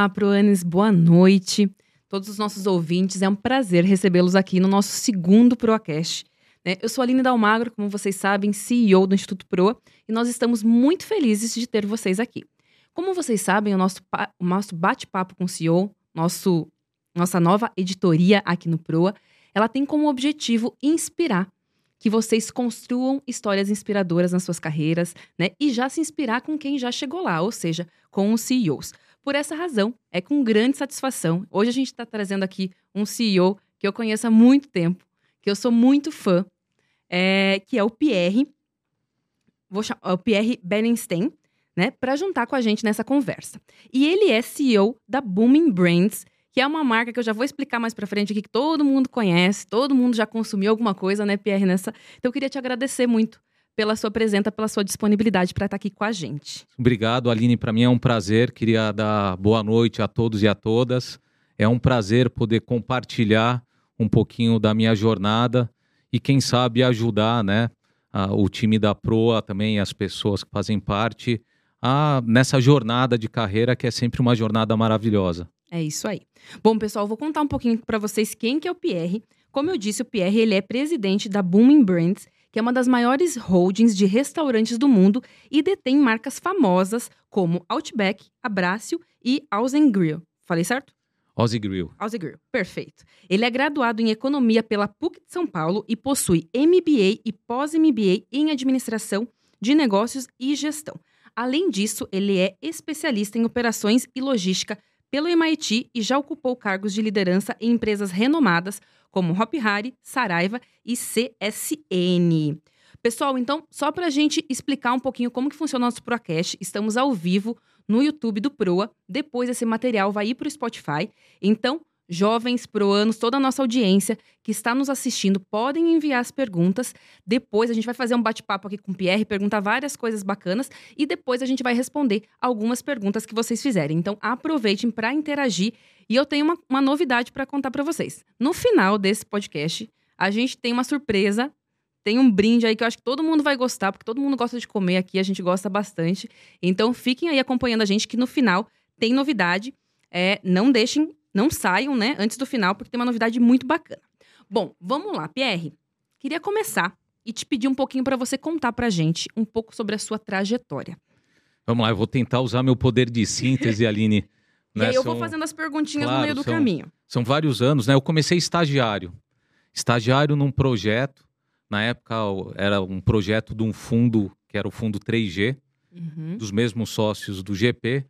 Olá, Proanes, boa noite. Todos os nossos ouvintes, é um prazer recebê-los aqui no nosso segundo Proacast. Né? Eu sou a Aline Dalmagro, como vocês sabem, CEO do Instituto Proa, e nós estamos muito felizes de ter vocês aqui. Como vocês sabem, o nosso, o nosso bate-papo com o CEO, nosso, nossa nova editoria aqui no Proa, ela tem como objetivo inspirar que vocês construam histórias inspiradoras nas suas carreiras, né? E já se inspirar com quem já chegou lá, ou seja, com os CEOs. Por essa razão, é com grande satisfação. Hoje a gente está trazendo aqui um CEO que eu conheço há muito tempo, que eu sou muito fã, é, que é o Pierre, vou chamar, é o Pierre Benenstein, né, para juntar com a gente nessa conversa. E ele é CEO da Booming Brands, que é uma marca que eu já vou explicar mais para frente aqui, que todo mundo conhece, todo mundo já consumiu alguma coisa, né, Pierre, nessa. Então eu queria te agradecer muito pela sua presença, pela sua disponibilidade para estar aqui com a gente. Obrigado, Aline. Para mim é um prazer. Queria dar boa noite a todos e a todas. É um prazer poder compartilhar um pouquinho da minha jornada e, quem sabe, ajudar né, a, o time da Proa, também as pessoas que fazem parte, a, nessa jornada de carreira que é sempre uma jornada maravilhosa. É isso aí. Bom, pessoal, vou contar um pouquinho para vocês quem que é o Pierre. Como eu disse, o Pierre ele é presidente da Booming Brands, que é uma das maiores holdings de restaurantes do mundo e detém marcas famosas como Outback, Abrácio e Ausen Grill. Falei certo? Aussie Grill. Aussie Grill, perfeito. Ele é graduado em Economia pela PUC de São Paulo e possui MBA e pós-MBA em Administração de Negócios e Gestão. Além disso, ele é especialista em operações e logística pelo MIT e já ocupou cargos de liderança em empresas renomadas como Hop Hari, Saraiva e CSN. Pessoal, então, só para a gente explicar um pouquinho como que funciona o nosso Procast, estamos ao vivo no YouTube do Proa. Depois esse material vai ir para o Spotify. Então, jovens, proanos, toda a nossa audiência que está nos assistindo podem enviar as perguntas. Depois a gente vai fazer um bate-papo aqui com o Pierre, perguntar várias coisas bacanas e depois a gente vai responder algumas perguntas que vocês fizerem. Então aproveitem para interagir e eu tenho uma, uma novidade para contar para vocês. No final desse podcast, a gente tem uma surpresa. Tem um brinde aí que eu acho que todo mundo vai gostar, porque todo mundo gosta de comer aqui, a gente gosta bastante. Então fiquem aí acompanhando a gente que no final tem novidade. É, não deixem não saiam, né, antes do final, porque tem uma novidade muito bacana. Bom, vamos lá, Pierre. Queria começar e te pedir um pouquinho para você contar para gente um pouco sobre a sua trajetória. Vamos lá, eu vou tentar usar meu poder de síntese, Aline. Né? E aí eu são... vou fazendo as perguntinhas claro, no meio do são, caminho. São vários anos, né? Eu comecei estagiário. Estagiário num projeto. Na época era um projeto de um fundo, que era o fundo 3G, uhum. dos mesmos sócios do GP,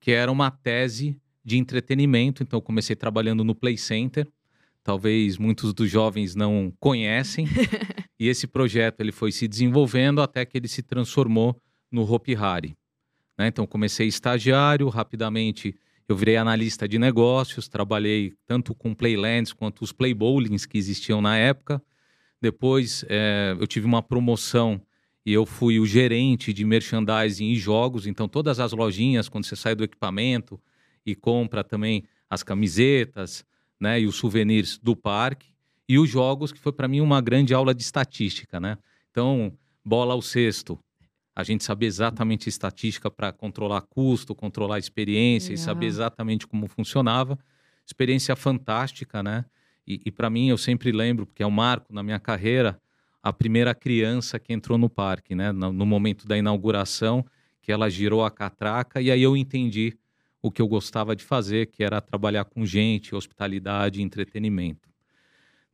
que era uma tese de entretenimento. Então, comecei trabalhando no Play Center. Talvez muitos dos jovens não conhecem. e esse projeto ele foi se desenvolvendo até que ele se transformou no Hopi Hari. Né? Então, comecei estagiário, rapidamente eu virei analista de negócios, trabalhei tanto com Playlands quanto os Play Bowlings que existiam na época. Depois, é, eu tive uma promoção e eu fui o gerente de merchandising e jogos. Então, todas as lojinhas, quando você sai do equipamento, e compra também as camisetas, né, e os souvenirs do parque e os jogos que foi para mim uma grande aula de estatística, né? Então, bola ao cesto, a gente saber exatamente estatística para controlar custo, controlar experiência Legal. e saber exatamente como funcionava. Experiência fantástica, né? E, e para mim eu sempre lembro, porque é um marco na minha carreira, a primeira criança que entrou no parque, né? No, no momento da inauguração, que ela girou a catraca e aí eu entendi o que eu gostava de fazer, que era trabalhar com gente, hospitalidade entretenimento.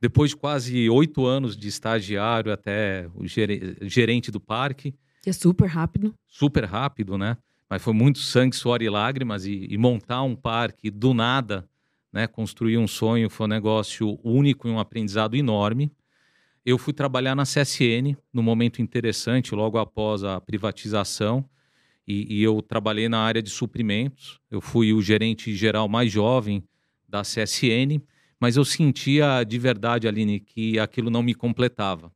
Depois de quase oito anos de estagiário até o gerente do parque. Que é super rápido. Super rápido, né? Mas foi muito sangue, suor e lágrimas. E, e montar um parque do nada, né? Construir um sonho foi um negócio único e um aprendizado enorme. Eu fui trabalhar na CSN, num momento interessante, logo após a privatização e, e, eu trabalhei na área de suprimentos. Eu fui o gerente geral mais jovem da CSN, mas eu sentia de verdade, Aline, que aquilo não me completava.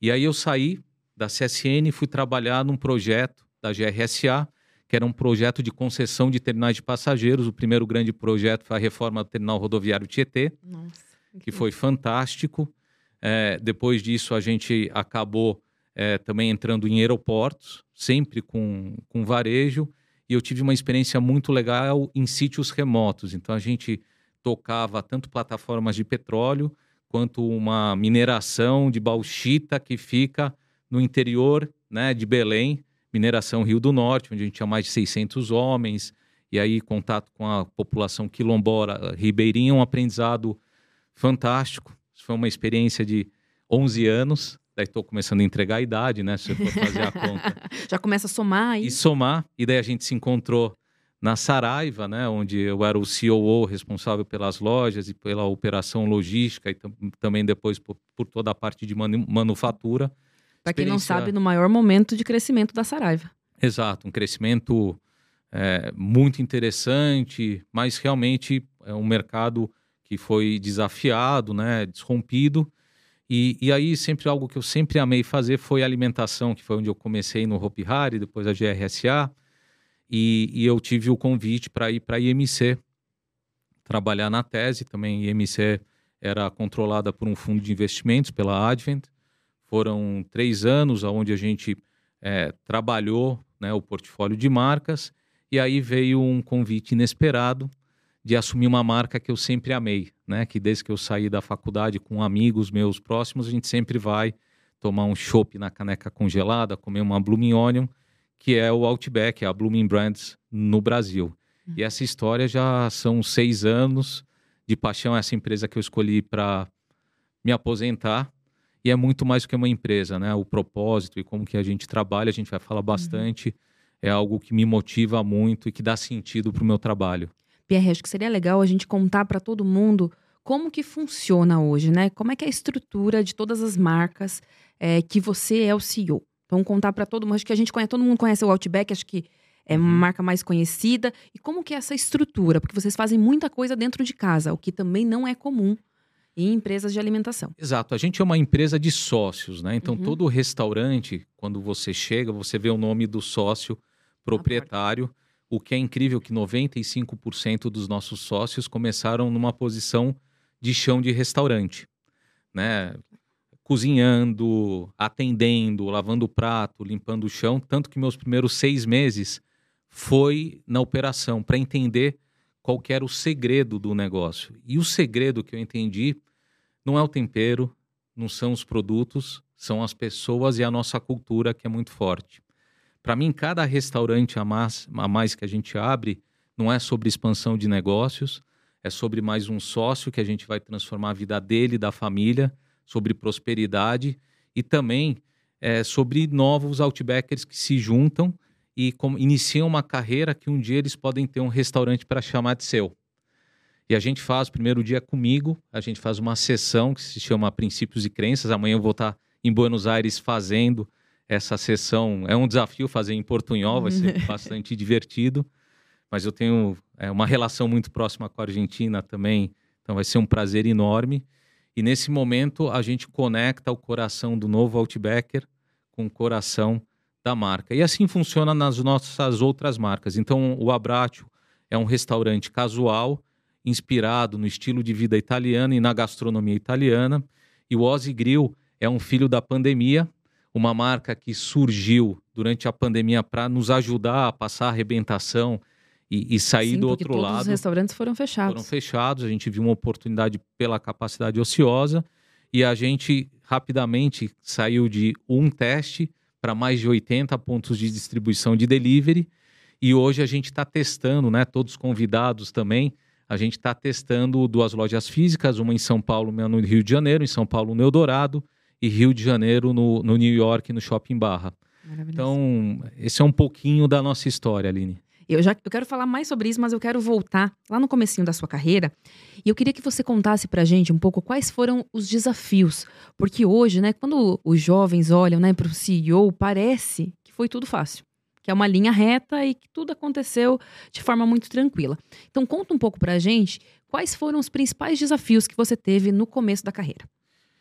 E aí eu saí da CSN e fui trabalhar num projeto da GRSA, que era um projeto de concessão de terminais de passageiros. O primeiro grande projeto foi a reforma do terminal rodoviário Tietê, Nossa, que foi fantástico. É, depois disso, a gente acabou é, também entrando em aeroportos, sempre com, com varejo. e eu tive uma experiência muito legal em sítios remotos. Então a gente tocava tanto plataformas de petróleo quanto uma mineração de bauxita que fica no interior né, de Belém, mineração Rio do Norte, onde a gente tinha mais de 600 homens, e aí contato com a população quilombora ribeirinha, um aprendizado fantástico. Foi uma experiência de 11 anos, daí estou começando a entregar a idade, né? Se eu for fazer a conta. Já começa a somar aí. E somar, e daí a gente se encontrou na Saraiva, né, onde eu era o COO responsável pelas lojas e pela operação logística e também depois por, por, toda a parte de manu manufatura. Para quem não sabe, no maior momento de crescimento da Saraiva. Exato, um crescimento é, muito interessante, mas realmente é um mercado que foi desafiado, né, desrompido. E, e aí sempre algo que eu sempre amei fazer foi alimentação, que foi onde eu comecei no Hopi Hari, depois a GRSA e, e eu tive o convite para ir para a IMC, trabalhar na tese também. IMC era controlada por um fundo de investimentos, pela Advent. Foram três anos onde a gente é, trabalhou né, o portfólio de marcas e aí veio um convite inesperado de assumir uma marca que eu sempre amei, né? Que desde que eu saí da faculdade com amigos meus próximos, a gente sempre vai tomar um chopp na caneca congelada, comer uma Blooming Onion que é o Outback, a Blooming Brands no Brasil. Uhum. E essa história já são seis anos de paixão, essa empresa que eu escolhi para me aposentar. E é muito mais do que uma empresa, né? O propósito e como que a gente trabalha, a gente vai falar bastante. Uhum. É algo que me motiva muito e que dá sentido para o meu trabalho. Pierre, acho que seria legal a gente contar para todo mundo como que funciona hoje, né? Como é que é a estrutura de todas as marcas é, que você é o CEO? Vamos contar para todo mundo. Acho que a gente conhece, todo mundo conhece o Outback, acho que é uma uhum. marca mais conhecida. E como que é essa estrutura? Porque vocês fazem muita coisa dentro de casa, o que também não é comum em empresas de alimentação. Exato. A gente é uma empresa de sócios, né? Então, uhum. todo restaurante, quando você chega, você vê o nome do sócio proprietário. O que é incrível que 95% dos nossos sócios começaram numa posição de chão de restaurante, né? cozinhando, atendendo, lavando o prato, limpando o chão, tanto que meus primeiros seis meses foi na operação para entender qual era o segredo do negócio. E o segredo que eu entendi não é o tempero, não são os produtos, são as pessoas e a nossa cultura que é muito forte. Para mim, cada restaurante a mais, a mais que a gente abre não é sobre expansão de negócios, é sobre mais um sócio que a gente vai transformar a vida dele, da família, sobre prosperidade e também é, sobre novos outbackers que se juntam e com, iniciam uma carreira que um dia eles podem ter um restaurante para chamar de seu. E a gente faz, o primeiro dia comigo, a gente faz uma sessão que se chama Princípios e Crenças. Amanhã eu vou estar em Buenos Aires fazendo essa sessão. É um desafio fazer em Portunhol, vai ser bastante divertido. Mas eu tenho é, uma relação muito próxima com a Argentina também, então vai ser um prazer enorme. E nesse momento a gente conecta o coração do novo Outbacker com o coração da marca. E assim funciona nas nossas outras marcas. Então o Abratio é um restaurante casual, inspirado no estilo de vida italiano e na gastronomia italiana. E o Ozzy Grill é um filho da pandemia, uma marca que surgiu durante a pandemia para nos ajudar a passar a arrebentação e, e sair Sim, do outro todos lado. Os restaurantes foram fechados. Foram fechados, a gente viu uma oportunidade pela capacidade ociosa e a gente rapidamente saiu de um teste para mais de 80 pontos de distribuição de delivery. E hoje a gente está testando, né? Todos convidados também. A gente está testando duas lojas físicas, uma em São Paulo, uma no Rio de Janeiro, em São Paulo no Eldorado e Rio de Janeiro no, no New York, no Shopping Barra. Então, esse é um pouquinho da nossa história, Aline. Eu já eu quero falar mais sobre isso, mas eu quero voltar lá no comecinho da sua carreira. E eu queria que você contasse pra gente um pouco quais foram os desafios. Porque hoje, né, quando os jovens olham, né, pro CEO, parece que foi tudo fácil. Que é uma linha reta e que tudo aconteceu de forma muito tranquila. Então conta um pouco pra gente quais foram os principais desafios que você teve no começo da carreira.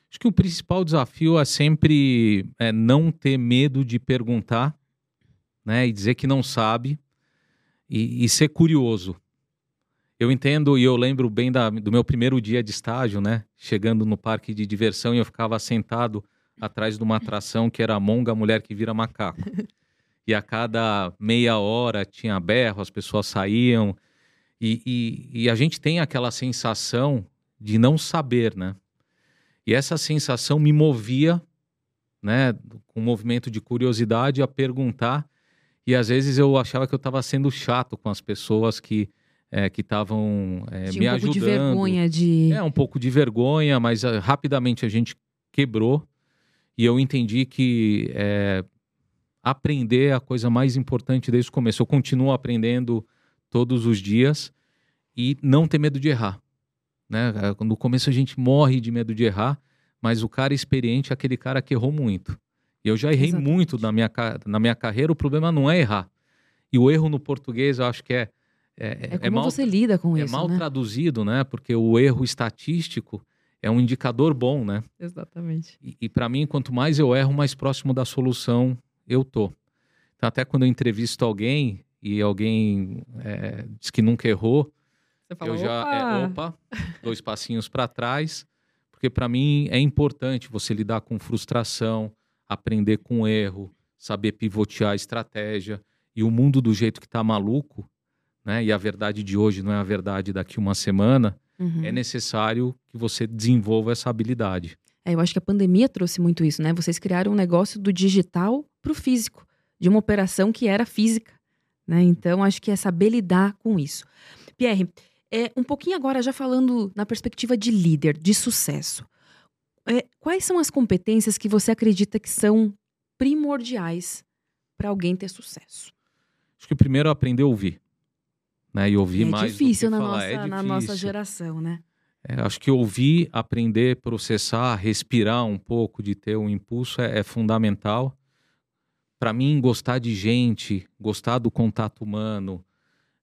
Acho que o principal desafio é sempre é, não ter medo de perguntar, né, e dizer que não sabe e, e ser curioso. Eu entendo e eu lembro bem da, do meu primeiro dia de estágio, né? Chegando no parque de diversão e eu ficava sentado atrás de uma atração que era a Monga, a mulher que vira macaco. e a cada meia hora tinha berro, as pessoas saíam. E, e, e, a gente tem aquela sensação de não saber, né? E essa sensação me movia, né, com um movimento de curiosidade, a perguntar. E às vezes eu achava que eu estava sendo chato com as pessoas que é, que estavam é, me um ajudando. Um pouco de vergonha de. É, um pouco de vergonha, mas uh, rapidamente a gente quebrou e eu entendi que é, aprender é a coisa mais importante desde o começo. Eu continuo aprendendo todos os dias e não ter medo de errar. Né? É, no começo a gente morre de medo de errar, mas o cara experiente é aquele cara que errou muito. Eu já errei Exatamente. muito na minha, na minha carreira, o problema não é errar. E o erro no português eu acho que é. É, é, é como é mal, você lida com é isso. É mal né? traduzido, né? Porque o erro estatístico é um indicador bom, né? Exatamente. E, e para mim, quanto mais eu erro, mais próximo da solução eu tô. Então, até quando eu entrevisto alguém e alguém é, diz que nunca errou, fala, eu já opa, é, opa dois passinhos para trás, porque para mim é importante você lidar com frustração, aprender com erro, saber pivotear a estratégia. E o mundo do jeito que está maluco, né? E a verdade de hoje não é a verdade daqui uma semana. Uhum. É necessário que você desenvolva essa habilidade. É, eu acho que a pandemia trouxe muito isso, né? Vocês criaram um negócio do digital para o físico, de uma operação que era física, né? Então acho que é saber lidar com isso. Pierre, é, um pouquinho agora já falando na perspectiva de líder, de sucesso. É, quais são as competências que você acredita que são primordiais para alguém ter sucesso? Acho que primeiro é aprender a ouvir. Né? E ouvir é mais difícil do que na falar. Nossa, é difícil. na nossa geração, né? É, acho que ouvir, aprender, processar, respirar um pouco, de ter um impulso é, é fundamental. Para mim, gostar de gente, gostar do contato humano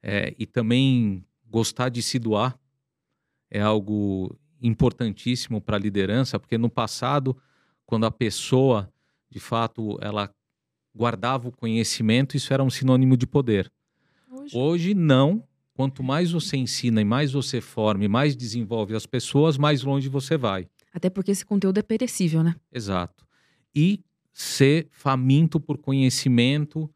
é, e também gostar de se doar é algo importantíssimo para a liderança, porque no passado, quando a pessoa, de fato, ela guardava o conhecimento, isso era um sinônimo de poder. Hoje, Hoje não. Quanto mais você ensina e mais você forma e mais desenvolve as pessoas, mais longe você vai. Até porque esse conteúdo é perecível, né? Exato. E ser faminto por conhecimento.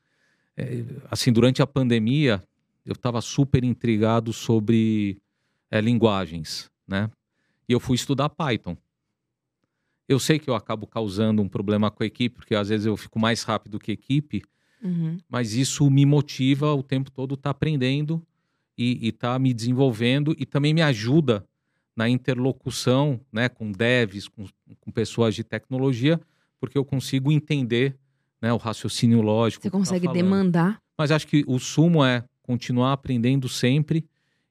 É, assim, durante a pandemia, eu estava super intrigado sobre é, linguagens, né? E eu fui estudar Python. Eu sei que eu acabo causando um problema com a equipe, porque às vezes eu fico mais rápido que a equipe, uhum. mas isso me motiva o tempo todo estar tá aprendendo e estar tá me desenvolvendo e também me ajuda na interlocução né, com devs, com, com pessoas de tecnologia, porque eu consigo entender né, o raciocínio lógico. Você tá consegue tá demandar. Mas acho que o sumo é continuar aprendendo sempre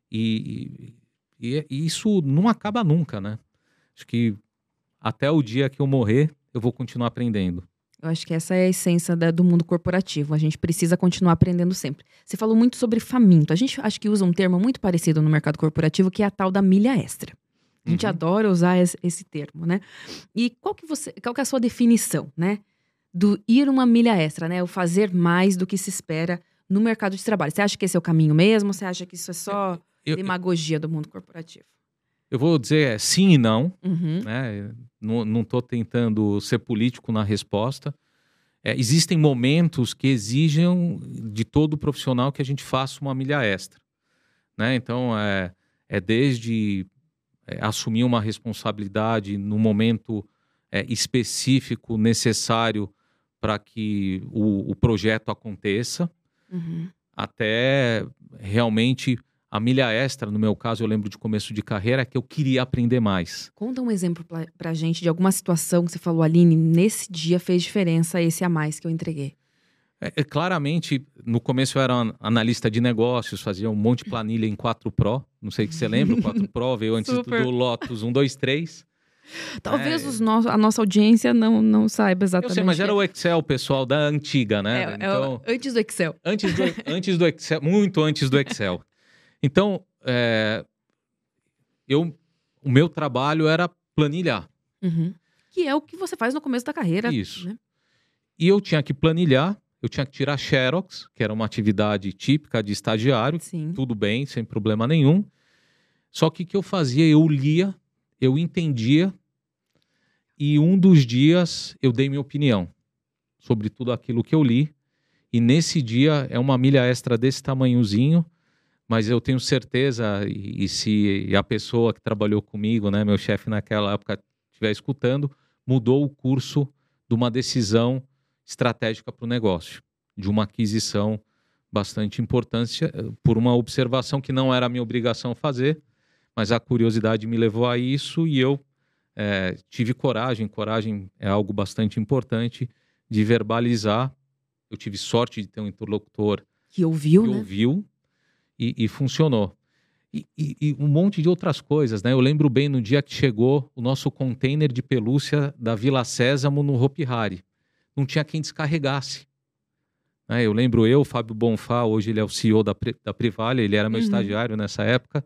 e, e, e isso não acaba nunca, né? Acho que até o dia que eu morrer, eu vou continuar aprendendo. Eu acho que essa é a essência da, do mundo corporativo. A gente precisa continuar aprendendo sempre. Você falou muito sobre faminto. A gente acho que usa um termo muito parecido no mercado corporativo, que é a tal da milha extra. A gente uhum. adora usar esse, esse, termo, né? E qual que, você, qual que é a sua definição, né? Do ir uma milha extra, né? O fazer mais do que se espera no mercado de trabalho. Você acha que esse é o caminho mesmo? Você acha que isso é só eu, demagogia do mundo corporativo? Eu vou dizer é, sim e não. Uhum. Né? Não estou tentando ser político na resposta. É, existem momentos que exigem de todo profissional que a gente faça uma milha extra. Né? Então, é, é desde é, assumir uma responsabilidade no momento é, específico necessário para que o, o, projeto aconteça, uhum. até realmente a milha extra, no meu caso, eu lembro de começo de carreira, é que eu queria aprender mais. Conta um exemplo pra, pra gente de alguma situação que você falou, Aline, nesse dia fez diferença esse a mais que eu entreguei. É, é, claramente, no começo eu era analista de negócios, fazia um monte de planilha em 4 Pro. Não sei se você lembra, o 4 Pro veio antes do Lotus 1, 2, 3. Talvez é... no... a nossa audiência não, não saiba exatamente. Eu sei, mas era o Excel, pessoal, da antiga, né? É, então, é o... antes do Excel. Antes do, antes do Excel, muito antes do Excel. Então, é, eu, o meu trabalho era planilhar. Uhum. Que é o que você faz no começo da carreira. Isso. Né? E eu tinha que planilhar, eu tinha que tirar xerox, que era uma atividade típica de estagiário. Sim. Tudo bem, sem problema nenhum. Só que o que eu fazia? Eu lia, eu entendia, e um dos dias eu dei minha opinião sobre tudo aquilo que eu li. E nesse dia é uma milha extra desse tamanhozinho, mas eu tenho certeza, e, e se a pessoa que trabalhou comigo, né, meu chefe naquela época, estiver escutando, mudou o curso de uma decisão estratégica para o negócio, de uma aquisição bastante importante, eh, por uma observação que não era minha obrigação fazer, mas a curiosidade me levou a isso e eu é, tive coragem. Coragem é algo bastante importante de verbalizar. Eu tive sorte de ter um interlocutor que ouviu, que né? ouviu e, e funcionou. E, e, e, um monte de outras coisas, né? Eu lembro bem no dia que chegou o nosso container de pelúcia da Vila Sésamo no Hopi Hari. Não tinha quem descarregasse. Né? Eu lembro eu, Fábio Bonfá, hoje ele é o CEO da, da Privalha, ele era meu uhum. estagiário nessa época.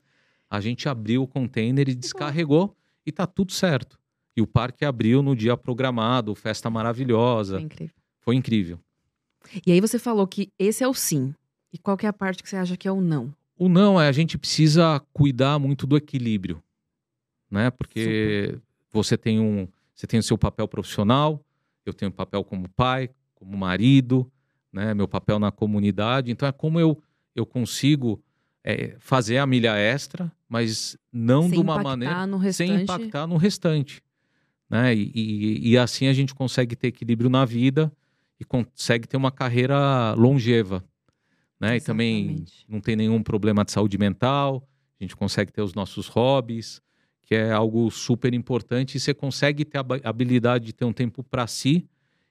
A gente abriu o container e descarregou e tá tudo certo. E o parque abriu no dia programado, festa maravilhosa. Foi incrível. Foi incrível. E aí você falou que esse é o sim. E qual é a parte que você acha que é o não? O não é a gente precisa cuidar muito do equilíbrio, né? Porque Super. você tem um, você tem o seu papel profissional, eu tenho o papel como pai, como marido, né? Meu papel na comunidade. Então é como eu eu consigo é, fazer a milha extra, mas não sem de uma maneira sem impactar no restante, né? E, e, e assim a gente consegue ter equilíbrio na vida e consegue ter uma carreira longeva né? E também não tem nenhum problema de saúde mental, a gente consegue ter os nossos hobbies, que é algo super importante, e você consegue ter a habilidade de ter um tempo para si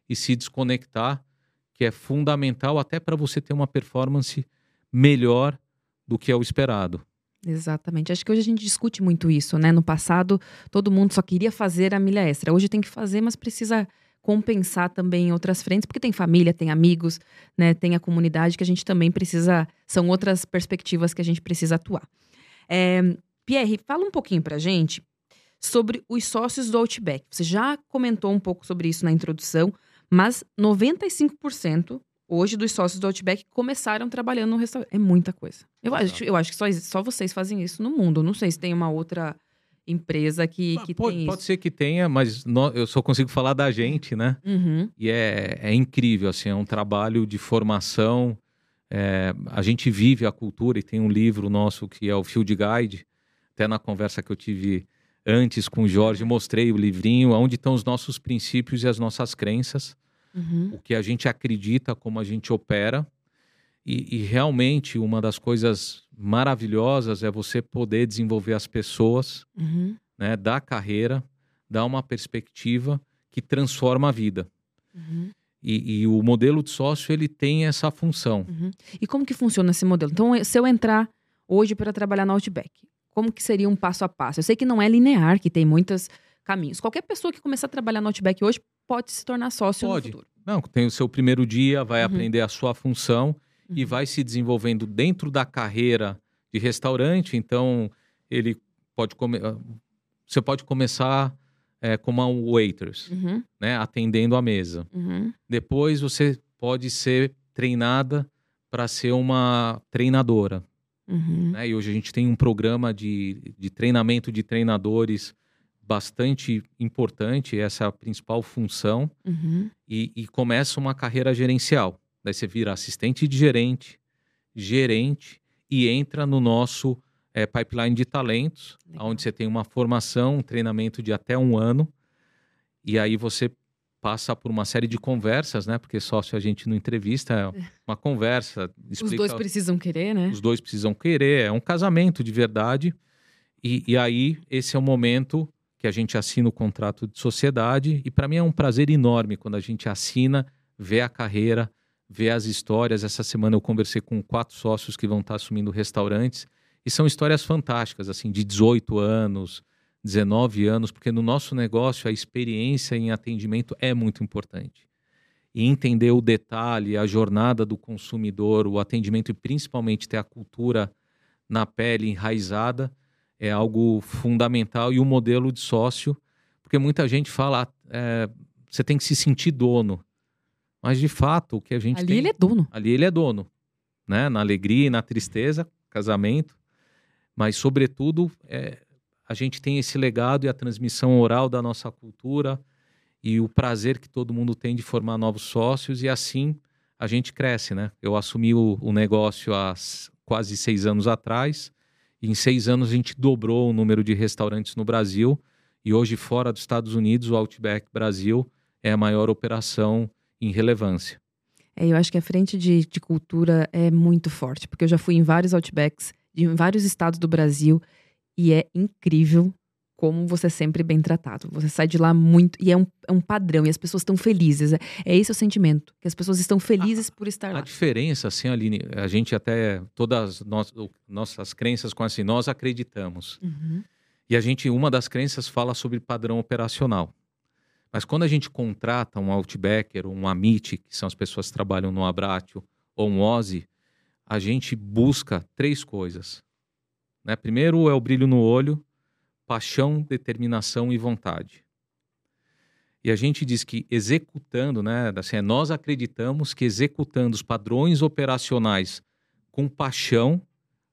e se desconectar, que é fundamental até para você ter uma performance melhor do que é o esperado. Exatamente. Acho que hoje a gente discute muito isso, né? No passado, todo mundo só queria fazer a milha extra. Hoje tem que fazer, mas precisa compensar também em outras frentes, porque tem família, tem amigos, né, tem a comunidade que a gente também precisa. São outras perspectivas que a gente precisa atuar. É, Pierre, fala um pouquinho pra gente sobre os sócios do Outback. Você já comentou um pouco sobre isso na introdução, mas 95% hoje dos sócios do Outback começaram trabalhando no restaurante. É muita coisa. Eu acho, eu acho que só, só vocês fazem isso no mundo. Não sei se tem uma outra empresa que, que pode, tem Pode isso. ser que tenha, mas eu só consigo falar da gente, né? Uhum. E é, é incrível, assim, é um trabalho de formação. É, a gente vive a cultura e tem um livro nosso que é o Field Guide. Até na conversa que eu tive antes com o Jorge, mostrei o livrinho, onde estão os nossos princípios e as nossas crenças, uhum. o que a gente acredita, como a gente opera. E, e, realmente uma das coisas maravilhosas é você poder desenvolver as pessoas, uhum. né, da carreira, dar uma perspectiva que transforma a vida. Uhum. E, e, o modelo de sócio ele tem essa função. Uhum. E como que funciona esse modelo? Então, se eu entrar hoje para trabalhar no Outback, como que seria um passo a passo? Eu sei que não é linear, que tem muitos caminhos. Qualquer pessoa que começar a trabalhar no Outback hoje pode se tornar sócio pode. no futuro. Não, tem o seu primeiro dia, vai uhum. aprender a sua função uhum. e vai se desenvolvendo dentro da carreira de restaurante. Então, ele pode comer. Ah, você pode começar é, como um waiters, uhum. né, atendendo a mesa. Uhum. Depois você pode ser treinada para ser uma treinadora. Uhum. Né? E hoje a gente tem um programa de, de treinamento de treinadores bastante importante, essa é a principal função, uhum. e, e, começa uma carreira gerencial. Daí você vira assistente de gerente, gerente e entra no nosso é, pipeline de talentos, Legal. onde você tem uma formação, um treinamento de até um ano. E aí você passa por uma série de conversas, né? Porque sócio a gente não entrevista, é uma conversa. Explica... Os dois precisam querer, né? Os dois precisam querer, é um casamento de verdade. E, e aí, esse é o momento que a gente assina o contrato de sociedade. E para mim é um prazer enorme quando a gente assina, vê a carreira, ver as histórias. Essa semana eu conversei com quatro sócios que vão estar assumindo restaurantes e são histórias fantásticas, assim, de 18 anos, 19 anos, porque no nosso negócio a experiência em atendimento é muito importante. E entender o detalhe, a jornada do consumidor, o atendimento e principalmente ter a cultura na pele enraizada é algo fundamental e o modelo de sócio, porque muita gente fala, é, você tem que se sentir dono. Mas de fato, o que a gente ali tem. ele é dono. Ali ele é dono. Né? Na alegria e na tristeza, casamento. Mas, sobretudo, é, a gente tem esse legado e a transmissão oral da nossa cultura e o prazer que todo mundo tem de formar novos sócios. E assim a gente cresce, né? Eu assumi o, o negócio há quase seis anos atrás. Em seis anos a gente dobrou o número de restaurantes no Brasil. E hoje, fora dos Estados Unidos, o Outback Brasil é a maior operação em relevância. É, eu acho que a frente de, de cultura é muito forte, porque eu já fui em vários Outbacks, em vários estados do Brasil, e é incrível como você é sempre bem tratado. Você sai de lá muito. E é um, é um padrão, e as pessoas estão felizes. É, é esse o sentimento, que as pessoas estão felizes a, por estar lá. A diferença, assim, Aline, a gente até. Todas nós, nossas crenças com assim, nós acreditamos. Uhum. E a gente, uma das crenças fala sobre padrão operacional. Mas quando a gente contrata um Outbacker, um Amit, que são as pessoas que trabalham no Abratio, ou um Ozzy, a gente busca três coisas. Né? Primeiro é o brilho no olho, paixão, determinação e vontade. E a gente diz que executando, né, assim, é, nós acreditamos que executando os padrões operacionais com paixão,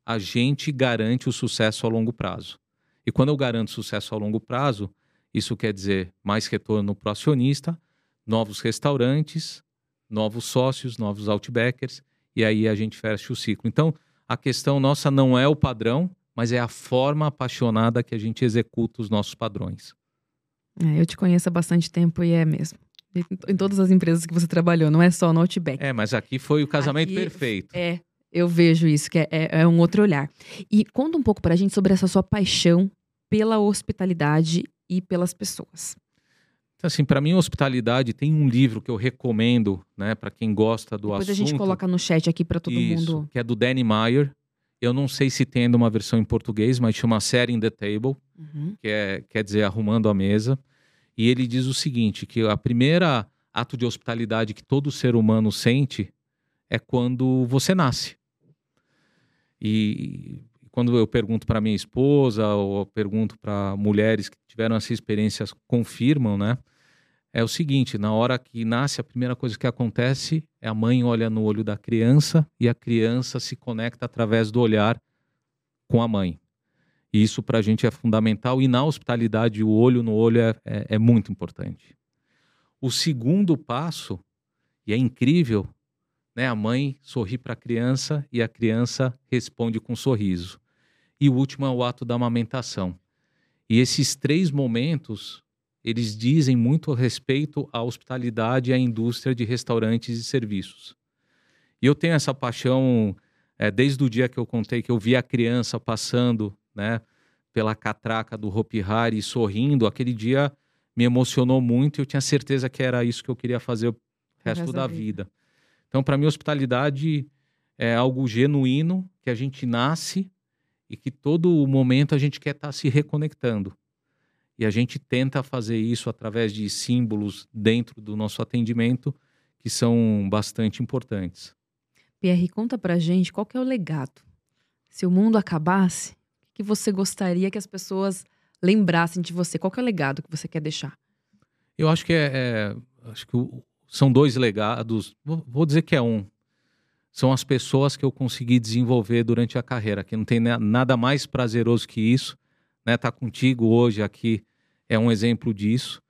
a gente garante o sucesso a longo prazo. E quando eu garanto sucesso a longo prazo, isso quer dizer mais retorno para o acionista, novos restaurantes, novos sócios, novos outbackers, e aí a gente fecha o ciclo. Então, a questão nossa não é o padrão, mas é a forma apaixonada que a gente executa os nossos padrões. É, eu te conheço há bastante tempo e é mesmo. Em todas as empresas que você trabalhou, não é só no Outback. É, mas aqui foi o casamento aqui, perfeito. É, eu vejo isso, que é, é, é, um outro olhar. E conta um pouco pra gente sobre essa sua paixão pela hospitalidade e pelas pessoas. Então, assim, para mim, hospitalidade tem um livro que eu recomendo, né, para quem gosta do Depois assunto. Depois a gente coloca no chat aqui para todo Isso, mundo. Que é do Danny Meyer, eu não sei se tendo uma versão em português, mas chama Setting the Table, uhum. que é, quer dizer arrumando a mesa. E ele diz o seguinte, que a primeira ato de hospitalidade que todo ser humano sente é quando você nasce. E quando eu pergunto para minha esposa ou pergunto para mulheres que tiveram essa experiência, confirmam, né? É o seguinte: na hora que nasce, a primeira coisa que acontece é a mãe olha no olho da criança e a criança se conecta através do olhar com a mãe. E isso para a gente é fundamental. E na hospitalidade, o olho no olho é, é, é muito importante. O segundo passo, e é incrível, né? a mãe sorri para a criança e a criança responde com um sorriso. E o último é o ato da amamentação. E esses três momentos eles dizem muito a respeito à hospitalidade e à indústria de restaurantes e serviços. E eu tenho essa paixão é, desde o dia que eu contei que eu vi a criança passando, né, pela catraca do Hopi Hari sorrindo, aquele dia me emocionou muito e eu tinha certeza que era isso que eu queria fazer o resto da vida. vida. Então, para mim, hospitalidade é algo genuíno que a gente nasce e que todo momento a gente quer estar tá se reconectando. E a gente tenta fazer isso através de símbolos dentro do nosso atendimento que são bastante importantes. Pierre, conta pra gente qual é o legado. Se o mundo acabasse, o que você gostaria que as pessoas lembrassem de você? Qual é o legado que você quer deixar? Eu acho que é, é acho que são dois legados. Vou, vou dizer que é um. São as pessoas que eu consegui desenvolver durante a carreira, que não tem nada mais prazeroso que isso, né? Tá contigo hoje aqui é um exemplo disso.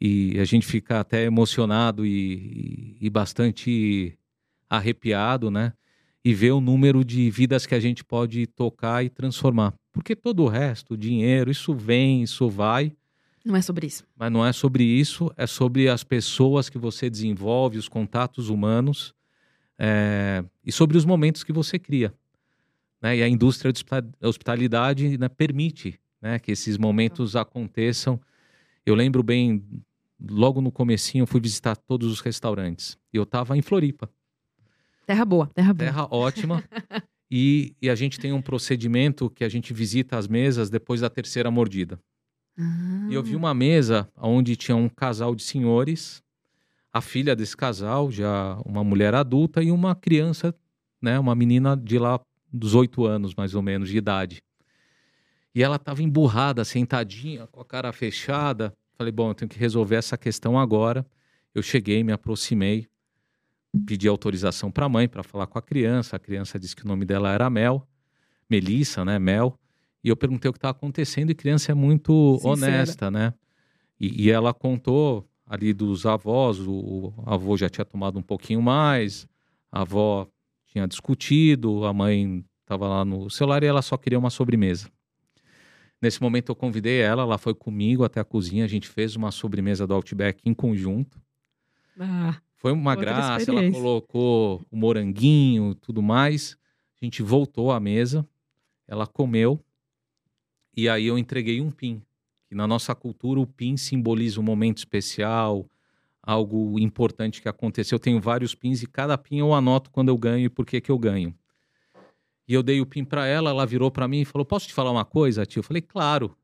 E a gente fica até emocionado e, e, e bastante arrepiado, né? E ver o número de vidas que a gente pode tocar e transformar. Porque todo o resto, dinheiro, isso vem, isso vai. Não é sobre isso. Mas não é sobre isso, é sobre as pessoas que você desenvolve, os contatos humanos é, e sobre os momentos que você cria. Né? E a indústria de hospitalidade né, permite né, que esses momentos aconteçam. Eu lembro bem, logo no comecinho eu fui visitar todos os restaurantes. E eu estava em Floripa. Terra boa, terra boa. Terra ótima. e, e, a gente tem um procedimento que a gente visita as mesas depois da terceira mordida. Ah. E eu vi uma mesa onde tinha um casal de senhores, a filha desse casal, já uma mulher adulta, e uma criança, né, uma menina de lá dos oito anos, mais ou menos, de idade. E ela estava emburrada, sentadinha, com a cara fechada. Falei, bom, eu tenho que resolver essa questão agora. Eu cheguei, me aproximei, pedi autorização para a mãe para falar com a criança. A criança disse que o nome dela era Mel, Melissa, né, Mel. E eu perguntei o que estava acontecendo e a criança é muito Sincera. honesta, né? E, e, ela contou ali dos avós, o, o avô já tinha tomado um pouquinho mais, A avó tinha discutido, a mãe estava lá no celular e ela só queria uma sobremesa. Nesse momento eu convidei ela, ela foi comigo até a cozinha, a gente fez uma sobremesa do Outback em conjunto. Ah, foi uma graça, ela colocou o moranguinho, tudo mais. A gente voltou à mesa, ela comeu e aí eu entreguei um pin. Que na nossa cultura o pin simboliza um momento especial, algo importante que aconteceu. Eu tenho vários pins e cada pin eu anoto quando eu ganho e por que que eu ganho. E eu dei o PIN para ela, ela virou para mim e falou: Posso te falar uma coisa, tio? Eu falei: Claro,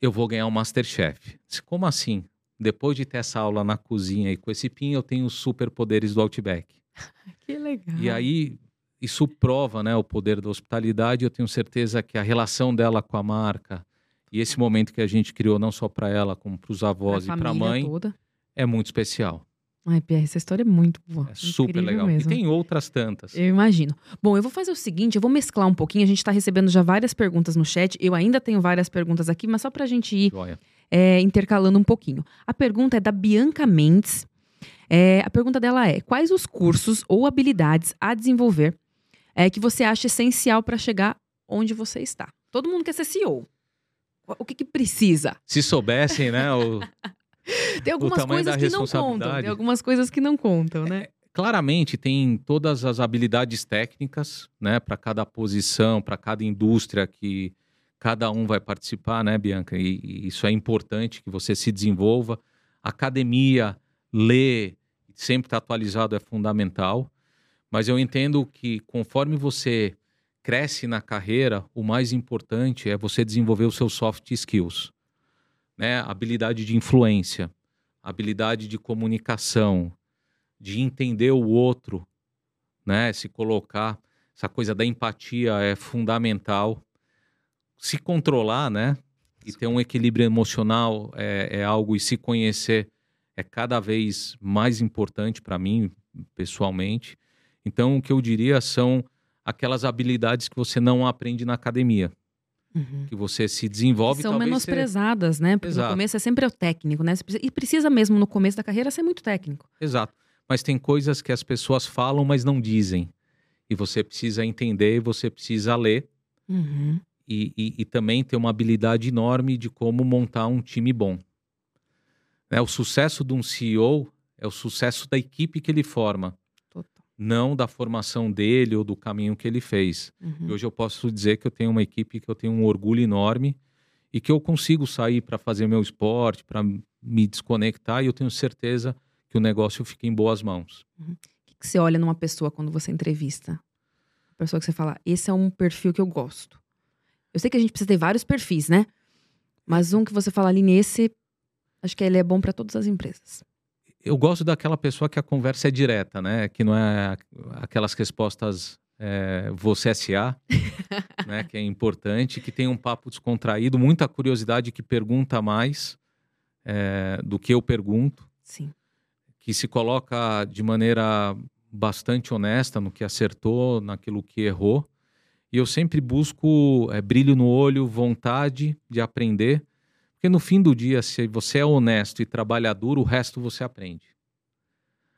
eu vou ganhar o um Masterchef. Disse, Como assim? Depois de ter essa aula na cozinha e com esse PIN, eu tenho os superpoderes do Outback. que legal. E aí, isso prova né, o poder da hospitalidade. Eu tenho certeza que a relação dela com a marca e esse momento que a gente criou, não só para ela, como para os avós pra e para a mãe, toda. é muito especial. Ai, Pierre, essa história é muito boa. É super legal. Mesmo. E tem outras tantas. Eu imagino. Bom, eu vou fazer o seguinte: eu vou mesclar um pouquinho. A gente está recebendo já várias perguntas no chat. Eu ainda tenho várias perguntas aqui, mas só para a gente ir é, intercalando um pouquinho. A pergunta é da Bianca Mendes. É, a pergunta dela é: quais os cursos ou habilidades a desenvolver é, que você acha essencial para chegar onde você está? Todo mundo quer ser CEO. O que, que precisa? Se soubessem, né? O... tem algumas coisas que não contam. Tem algumas coisas que não contam, né? É, claramente tem todas as habilidades técnicas, né, para cada posição, para cada indústria que cada um vai participar, né, Bianca? E, e, isso é importante que você se desenvolva. Academia, ler, sempre estar tá atualizado é fundamental. Mas eu entendo que conforme você cresce na carreira, o mais importante é você desenvolver os seus soft skills né, habilidade de influência, habilidade de comunicação, de entender o outro, né, se colocar, essa coisa da empatia é fundamental. Se controlar, né, e ter um equilíbrio emocional é, é algo e se conhecer é cada vez mais importante para mim, pessoalmente. Então, o que eu diria são aquelas habilidades que você não aprende na academia. Uhum. Que você se desenvolve. São menosprezadas, ser... né? Porque Exato. no começo é sempre o técnico, né? E precisa mesmo no começo da carreira ser muito técnico. Exato. Mas tem coisas que as pessoas falam, mas não dizem. E você precisa entender, você precisa ler. Uhum. E, e, e, também ter uma habilidade enorme de como montar um time bom. Né? O sucesso de um CEO é o sucesso da equipe que ele forma não da formação dele ou do caminho que ele fez. Uhum. E hoje eu posso dizer que eu tenho uma equipe que eu tenho um orgulho enorme e que eu consigo sair para fazer meu esporte, para me desconectar e eu tenho certeza que o negócio fica em boas mãos. Uhum. O que, que você olha numa pessoa quando você entrevista? A pessoa que você fala, esse é um perfil que eu gosto. Eu sei que a gente precisa ter vários perfis, né? Mas um que você fala ali nesse, acho que ele é bom para todas as empresas eu gosto daquela pessoa que a conversa é direta, né? Que não é aquelas respostas é, você SA, né? Que é importante, que tem um papo descontraído, muita curiosidade, que pergunta mais é, do que eu pergunto. Sim. Que se coloca de maneira bastante honesta no que acertou, naquilo que errou. E eu sempre busco é, brilho no olho, vontade de aprender porque no fim do dia, se você é honesto e trabalhador, o resto você aprende.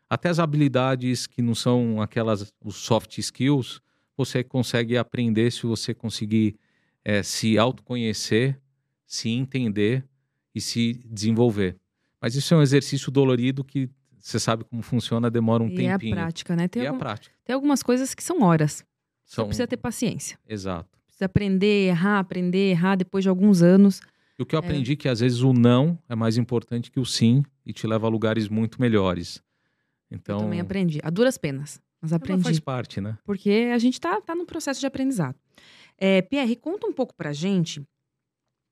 Até as habilidades que não são aquelas, os soft skills, você consegue aprender se você conseguir é, se autoconhecer, se entender e se desenvolver. Mas isso é um exercício dolorido que você sabe como funciona, demora um e tempinho. É a prática, né? Tem e algum, é a prática. Tem algumas coisas que são horas. São... Você precisa ter paciência. Exato. Precisa aprender, errar, aprender, errar depois de alguns anos. E o que eu é. aprendi é que às vezes o não é mais importante que o sim e te leva a lugares muito melhores. Então, eu também aprendi, a duras penas, mas aprendi. faz parte, né? Porque a gente tá, tá no processo de aprendizado. É, Pierre, conta um pouco pra gente.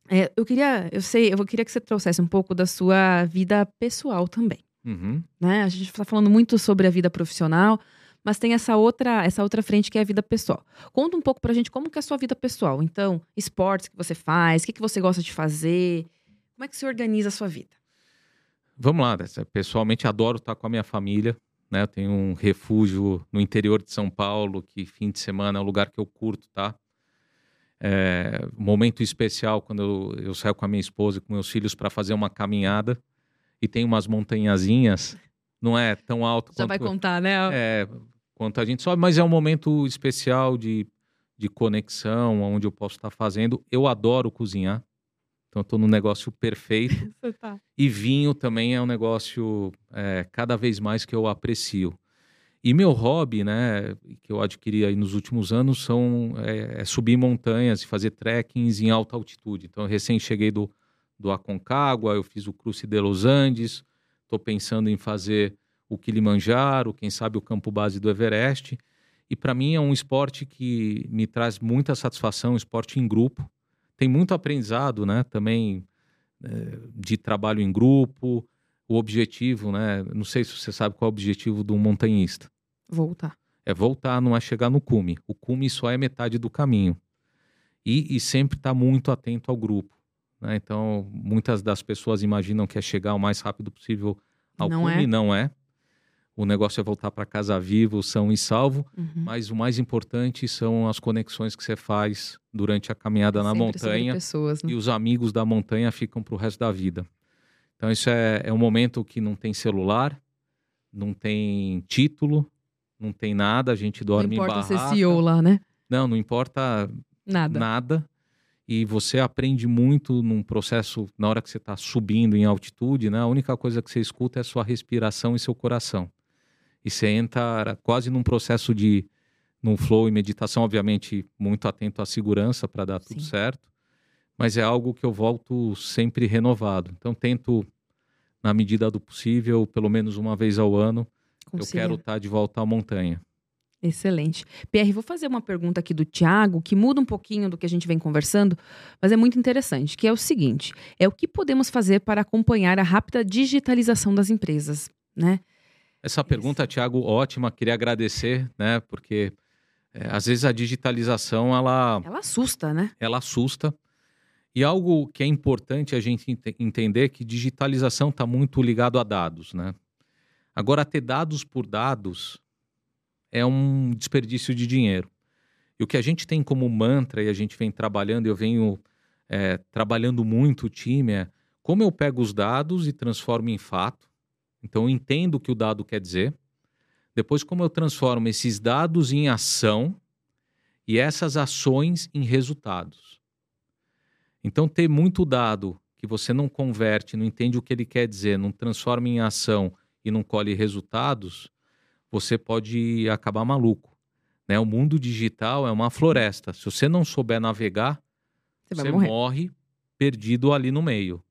É, eu queria, eu sei, eu queria que você trouxesse um pouco da sua vida pessoal também. Uhum. Né? A gente está falando muito sobre a vida profissional, mas tem essa outra, essa outra frente que é a vida pessoal. Conta um pouco pra gente como que é a sua vida pessoal. Então, esportes que você faz, o que, que você gosta de fazer, como é que você organiza a sua vida? Vamos lá, pessoalmente adoro estar com a minha família, né? Eu tenho um refúgio no interior de São Paulo, que fim de semana é um lugar que eu curto, tá? É momento especial quando eu, eu saio com a minha esposa e com meus filhos para fazer uma caminhada e tem umas montanhazinhas não é tão alto Já quanto, vai contar, né? é, quanto a gente sobe, mas é um momento especial de, de conexão, onde eu posso estar fazendo. Eu adoro cozinhar, então estou no negócio perfeito. Tá. E vinho também é um negócio é, cada vez mais que eu aprecio. E meu hobby, né, que eu adquiri aí nos últimos anos, são é, é subir montanhas e fazer trekkings em alta altitude. Então, recém cheguei do, do Aconcagua, eu fiz o Cruce de Los Andes, estou pensando em fazer o Kilimanjaro, quem sabe o campo base do Everest. E para mim é um esporte que me traz muita satisfação, um esporte em grupo. Tem muito aprendizado, né? Também é, de trabalho em grupo, o objetivo, né? Não sei se você sabe qual é o objetivo de um montanhista. Voltar. É voltar, não é chegar no cume. O cume só é metade do caminho. E, e sempre estar tá muito atento ao grupo. Né? Então, muitas das pessoas imaginam que é chegar o mais rápido possível ao Não cume, é. não é. O negócio é voltar para casa vivo, são e salvo, Uhum. mas o mais importante são as conexões que você faz durante a caminhada na Sempre sobre montanha pessoas, né? e os amigos da montanha ficam para o resto da vida. Então, isso é, é um momento que não tem celular, não tem título, não tem nada, a gente Não dorme importa em ser barraca. CEO lá, né? Não, não importa Nada. nada. E você aprende muito num processo, na hora que você está subindo em altitude, né? A única coisa que você escuta é a sua respiração e seu coração. E você entra quase num processo de, num flow e meditação, obviamente muito atento à segurança para dar tudo Sim. certo. Mas é algo que eu volto sempre renovado. Então tento, na medida do possível, pelo menos uma vez ao ano, eu Conciliar. quero estar de volta à montanha. Excelente. Pierre, vou fazer uma pergunta aqui do Tiago, que muda um pouquinho do que a gente vem conversando, mas é muito interessante, que é o seguinte: é o que podemos fazer para acompanhar a rápida digitalização das empresas, né? Essa pergunta, Thiago, ótima. Queria agradecer, né? Porque é, às vezes a digitalização ela, Ela assusta, né? ela assusta. E algo que é importante a gente ente- entender é que digitalização está muito ligado a dados, né? Agora, ter dados por dados é um desperdício de dinheiro. E o que a gente tem como mantra, e a gente vem trabalhando, eu venho é, trabalhando muito o time, é como eu pego os dados e transformo em fato. Então, eu entendo o que o dado quer dizer. Depois, como eu transformo esses dados em ação e essas ações em resultados. Então, ter muito dado que você não converte, não entende o que ele quer dizer, não transforma em ação e não colhe resultados, você pode acabar maluco. Né? O mundo digital é uma floresta. Se você não souber navegar, Você você morre perdido ali no meio.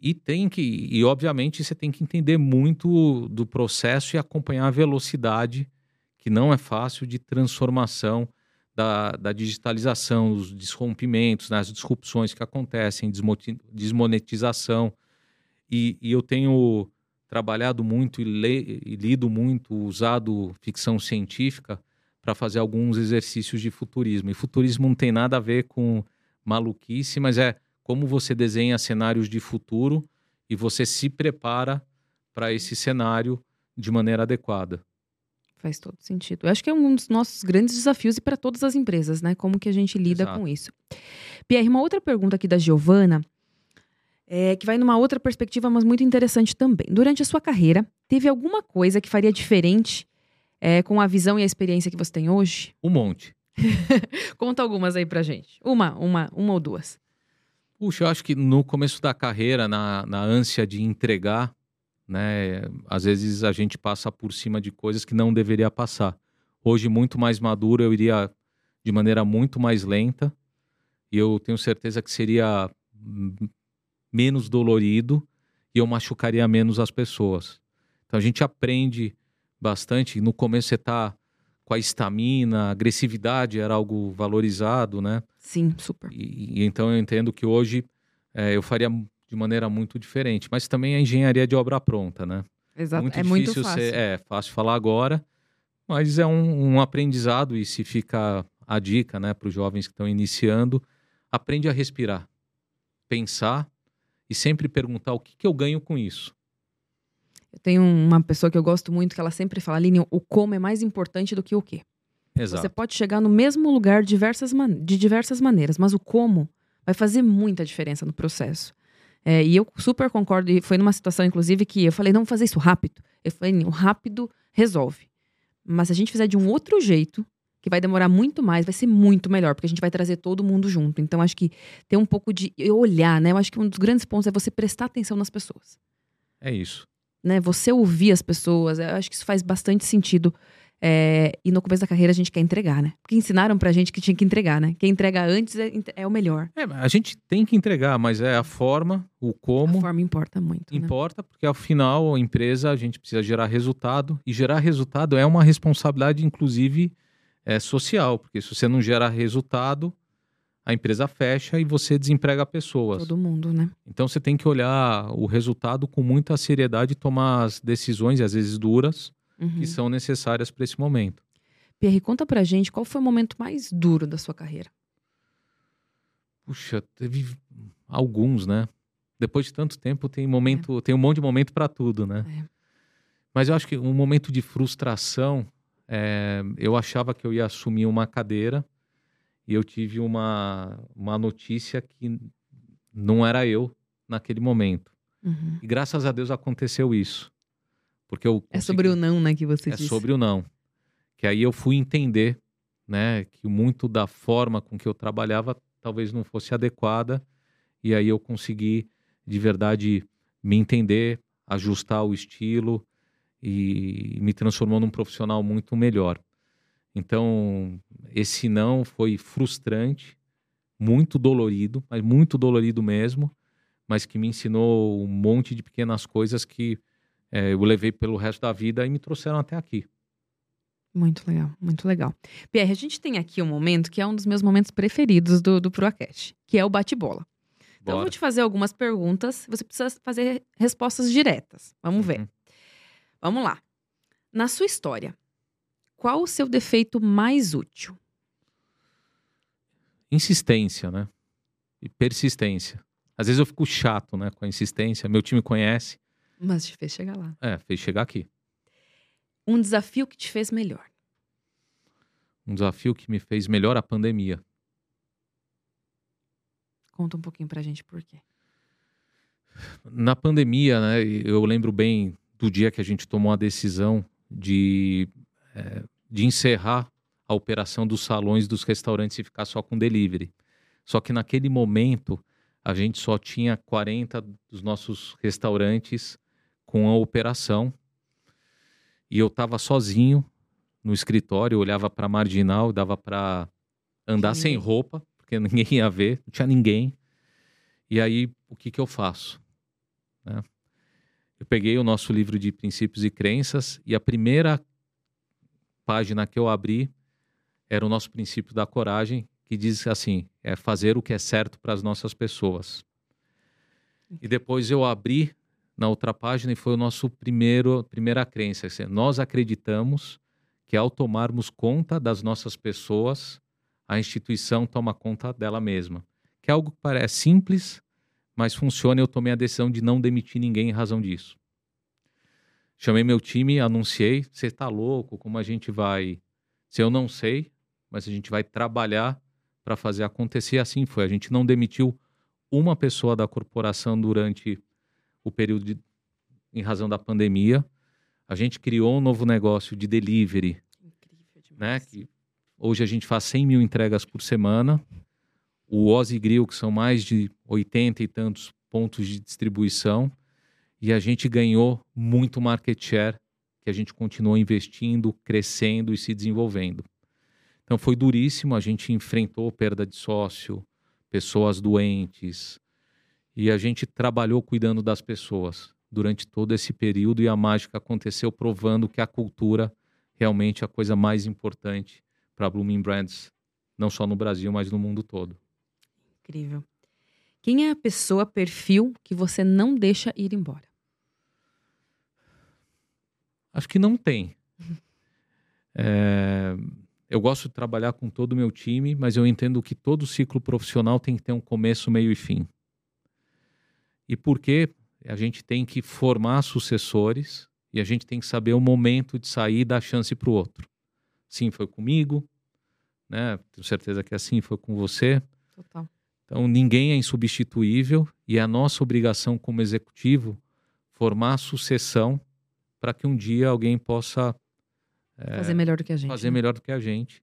E tem que, e obviamente você tem que entender muito do processo e acompanhar a velocidade, que não é fácil, de transformação da, da digitalização, os desrompimentos, né, as disrupções que acontecem, desmonetização. E, e eu tenho trabalhado muito e, le- e lido muito, usado ficção científica para fazer alguns exercícios de futurismo. E futurismo não tem nada a ver com maluquice, mas é como você desenha cenários de futuro e você se prepara para esse cenário de maneira adequada. Faz todo sentido. Eu acho que é um dos nossos grandes desafios e para todas as empresas, né? Como que a gente lida Exato. com isso. Pierre, uma outra pergunta aqui da Giovana, é, que vai numa outra perspectiva, mas muito interessante também. Durante a sua carreira, teve alguma coisa que faria diferente é, com a visão e a experiência que você tem hoje? Um monte. Conta algumas aí pra gente. Uma, uma, uma ou duas. Puxa, eu acho que no começo da carreira, na, na ânsia de entregar, né, às vezes a gente passa por cima de coisas que não deveria passar. Hoje, muito mais maduro, eu iria de maneira muito mais lenta e eu tenho certeza que seria menos dolorido e eu machucaria menos as pessoas. Então a gente aprende bastante. No começo você está com a estamina, a agressividade era algo valorizado, né? Sim, super. E, e então eu entendo que hoje é, eu faria de maneira muito diferente. Mas também a engenharia de obra pronta, né? Exato. muito é muito fácil. ser- é fácil falar agora, mas é um, um aprendizado e se fica a dica, né, para os jovens que estão iniciando, aprende a respirar, pensar e sempre perguntar o que, que eu ganho com isso. Eu tenho uma pessoa que eu gosto muito que ela sempre fala, Aline, o como é mais importante do que o quê. Exato. Você pode chegar no mesmo lugar diversas de diversas maneiras, mas o como vai fazer muita diferença no processo. É, e eu super concordo, e foi numa situação, inclusive, que eu falei, não vamos fazer isso rápido. Eu falei, o rápido resolve. Mas se a gente fizer de um outro jeito, que vai demorar muito mais, vai ser muito melhor, porque a gente vai trazer todo mundo junto. Então, acho que ter um pouco de olhar, né? Eu acho que um dos grandes pontos é você prestar atenção nas pessoas. É isso. Né? Você ouvir as pessoas, eu acho que isso faz bastante sentido. É, e no começo da carreira a gente quer entregar, né? Porque ensinaram pra gente que tinha que entregar, né? Quem entrega antes é, é o melhor. É, a gente tem que entregar, mas é a forma, o como. A forma importa muito. Né? Importa, né? porque ao final a empresa a gente precisa gerar resultado. E gerar resultado é uma responsabilidade, inclusive, é, social, porque se você não gerar resultado, a empresa fecha e você desemprega pessoas. Todo mundo, né? Então você tem que olhar o resultado com muita seriedade e tomar as decisões, às vezes duras, uhum. que são necessárias para esse momento. Pierre, conta pra gente qual foi o momento mais duro da sua carreira? Puxa, teve alguns, né? Depois de tanto tempo tem momento, é. tem um monte de momento para tudo, né? É. Mas eu acho que um momento de frustração é, eu achava que eu ia assumir uma cadeira e eu tive uma, uma notícia que não era eu naquele momento. Uhum. E graças a Deus aconteceu isso. Porque eu consegui... É sobre o não, né, que você é disse. É sobre o não. Que aí eu fui entender, né, que muito da forma com que eu trabalhava talvez não fosse adequada. E aí eu consegui, de verdade, me entender, ajustar o estilo e me transformou num profissional muito melhor. Então, esse não foi frustrante, muito dolorido, mas muito dolorido mesmo, mas que me ensinou um monte de pequenas coisas que é, eu levei pelo resto da vida e me trouxeram até aqui. Muito legal, muito legal. Pierre, a gente tem aqui um momento que é um dos meus momentos preferidos do, do Proacast, que é o bate-bola. Então, eu vou te fazer algumas perguntas, você precisa fazer respostas diretas. Vamos ver. Uhum. Vamos lá. Na sua história, qual o seu defeito mais útil? Insistência, né? E persistência. Às vezes eu fico chato, né, com a insistência. Meu time conhece. Mas te fez chegar lá. É, fez chegar aqui. Um desafio que te fez melhor. Um desafio que me fez melhor a pandemia. Conta um pouquinho pra gente por quê. Na pandemia, né, eu lembro bem do dia que a gente tomou a decisão de, é, de encerrar a operação dos salões dos restaurantes e ficar só com delivery. Só que naquele momento a gente só tinha 40 dos nossos restaurantes com a operação e eu estava sozinho no escritório, olhava para a marginal, dava para andar sem roupa, porque ninguém ia ver, não tinha ninguém. E aí, o que, que eu faço? Né? eu peguei o nosso livro de princípios e crenças e a primeira página que eu abri era o nosso princípio da coragem, que diz assim: é fazer o que é certo para as nossas pessoas. E depois eu abri na outra página e foi o nosso primeiro primeira crença, nós acreditamos que ao tomarmos conta das nossas pessoas, a instituição toma conta dela mesma. Que é algo que parece simples, mas funciona. Eu tomei a decisão de não demitir ninguém em razão disso. Chamei meu time, anunciei. Você está louco? Como a gente vai? Se eu não sei, mas a gente vai trabalhar para fazer acontecer. Assim foi. A gente não demitiu uma pessoa da corporação durante o período de, em razão da pandemia. A gente criou um novo negócio de delivery, né? Que hoje a gente faz 100 mil entregas por semana o Ozzy Grill, que são mais de 80 e tantos pontos de distribuição, e a gente ganhou muito market share, que a gente continuou investindo, crescendo e se desenvolvendo. Então foi duríssimo, a gente enfrentou perda de sócio, pessoas doentes, e a gente trabalhou cuidando das pessoas durante todo esse período e a mágica aconteceu provando que a cultura realmente é a coisa mais importante para Blooming Brands, não só no Brasil, mas no mundo todo. Incrível. Quem é a pessoa, perfil, que você não deixa ir embora? Acho que não tem. É, eu gosto de trabalhar com todo o meu time, mas eu entendo que todo ciclo profissional tem que ter um começo, meio e fim. E por que a gente tem que formar sucessores e a gente tem que saber o momento de sair e dar chance para o outro. Sim, foi comigo, né? Tenho certeza que assim foi com você. Total. Então, ninguém é insubstituível e é a nossa obrigação como executivo formar a sucessão para que um dia alguém possa é, fazer melhor do que a gente. Fazer né? melhor do que a gente.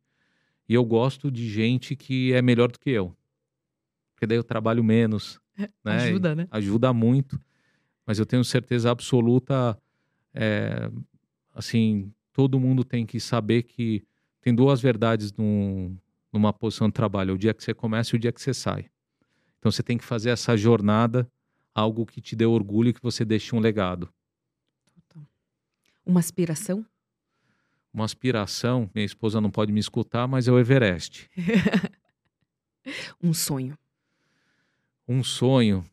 E eu gosto de gente que é melhor do que eu. Porque daí eu trabalho menos. né? Ajuda, né? Ajuda muito. Mas eu tenho certeza absoluta, é, assim, todo mundo tem que saber que tem duas verdades num, numa posição de trabalho: o dia que você começa e o dia que você sai. Então você tem que fazer essa jornada, algo que te dê orgulho e que você deixe um legado. Uma aspiração? Uma aspiração, minha esposa não pode me escutar, mas é o Everest. um sonho. Um sonho.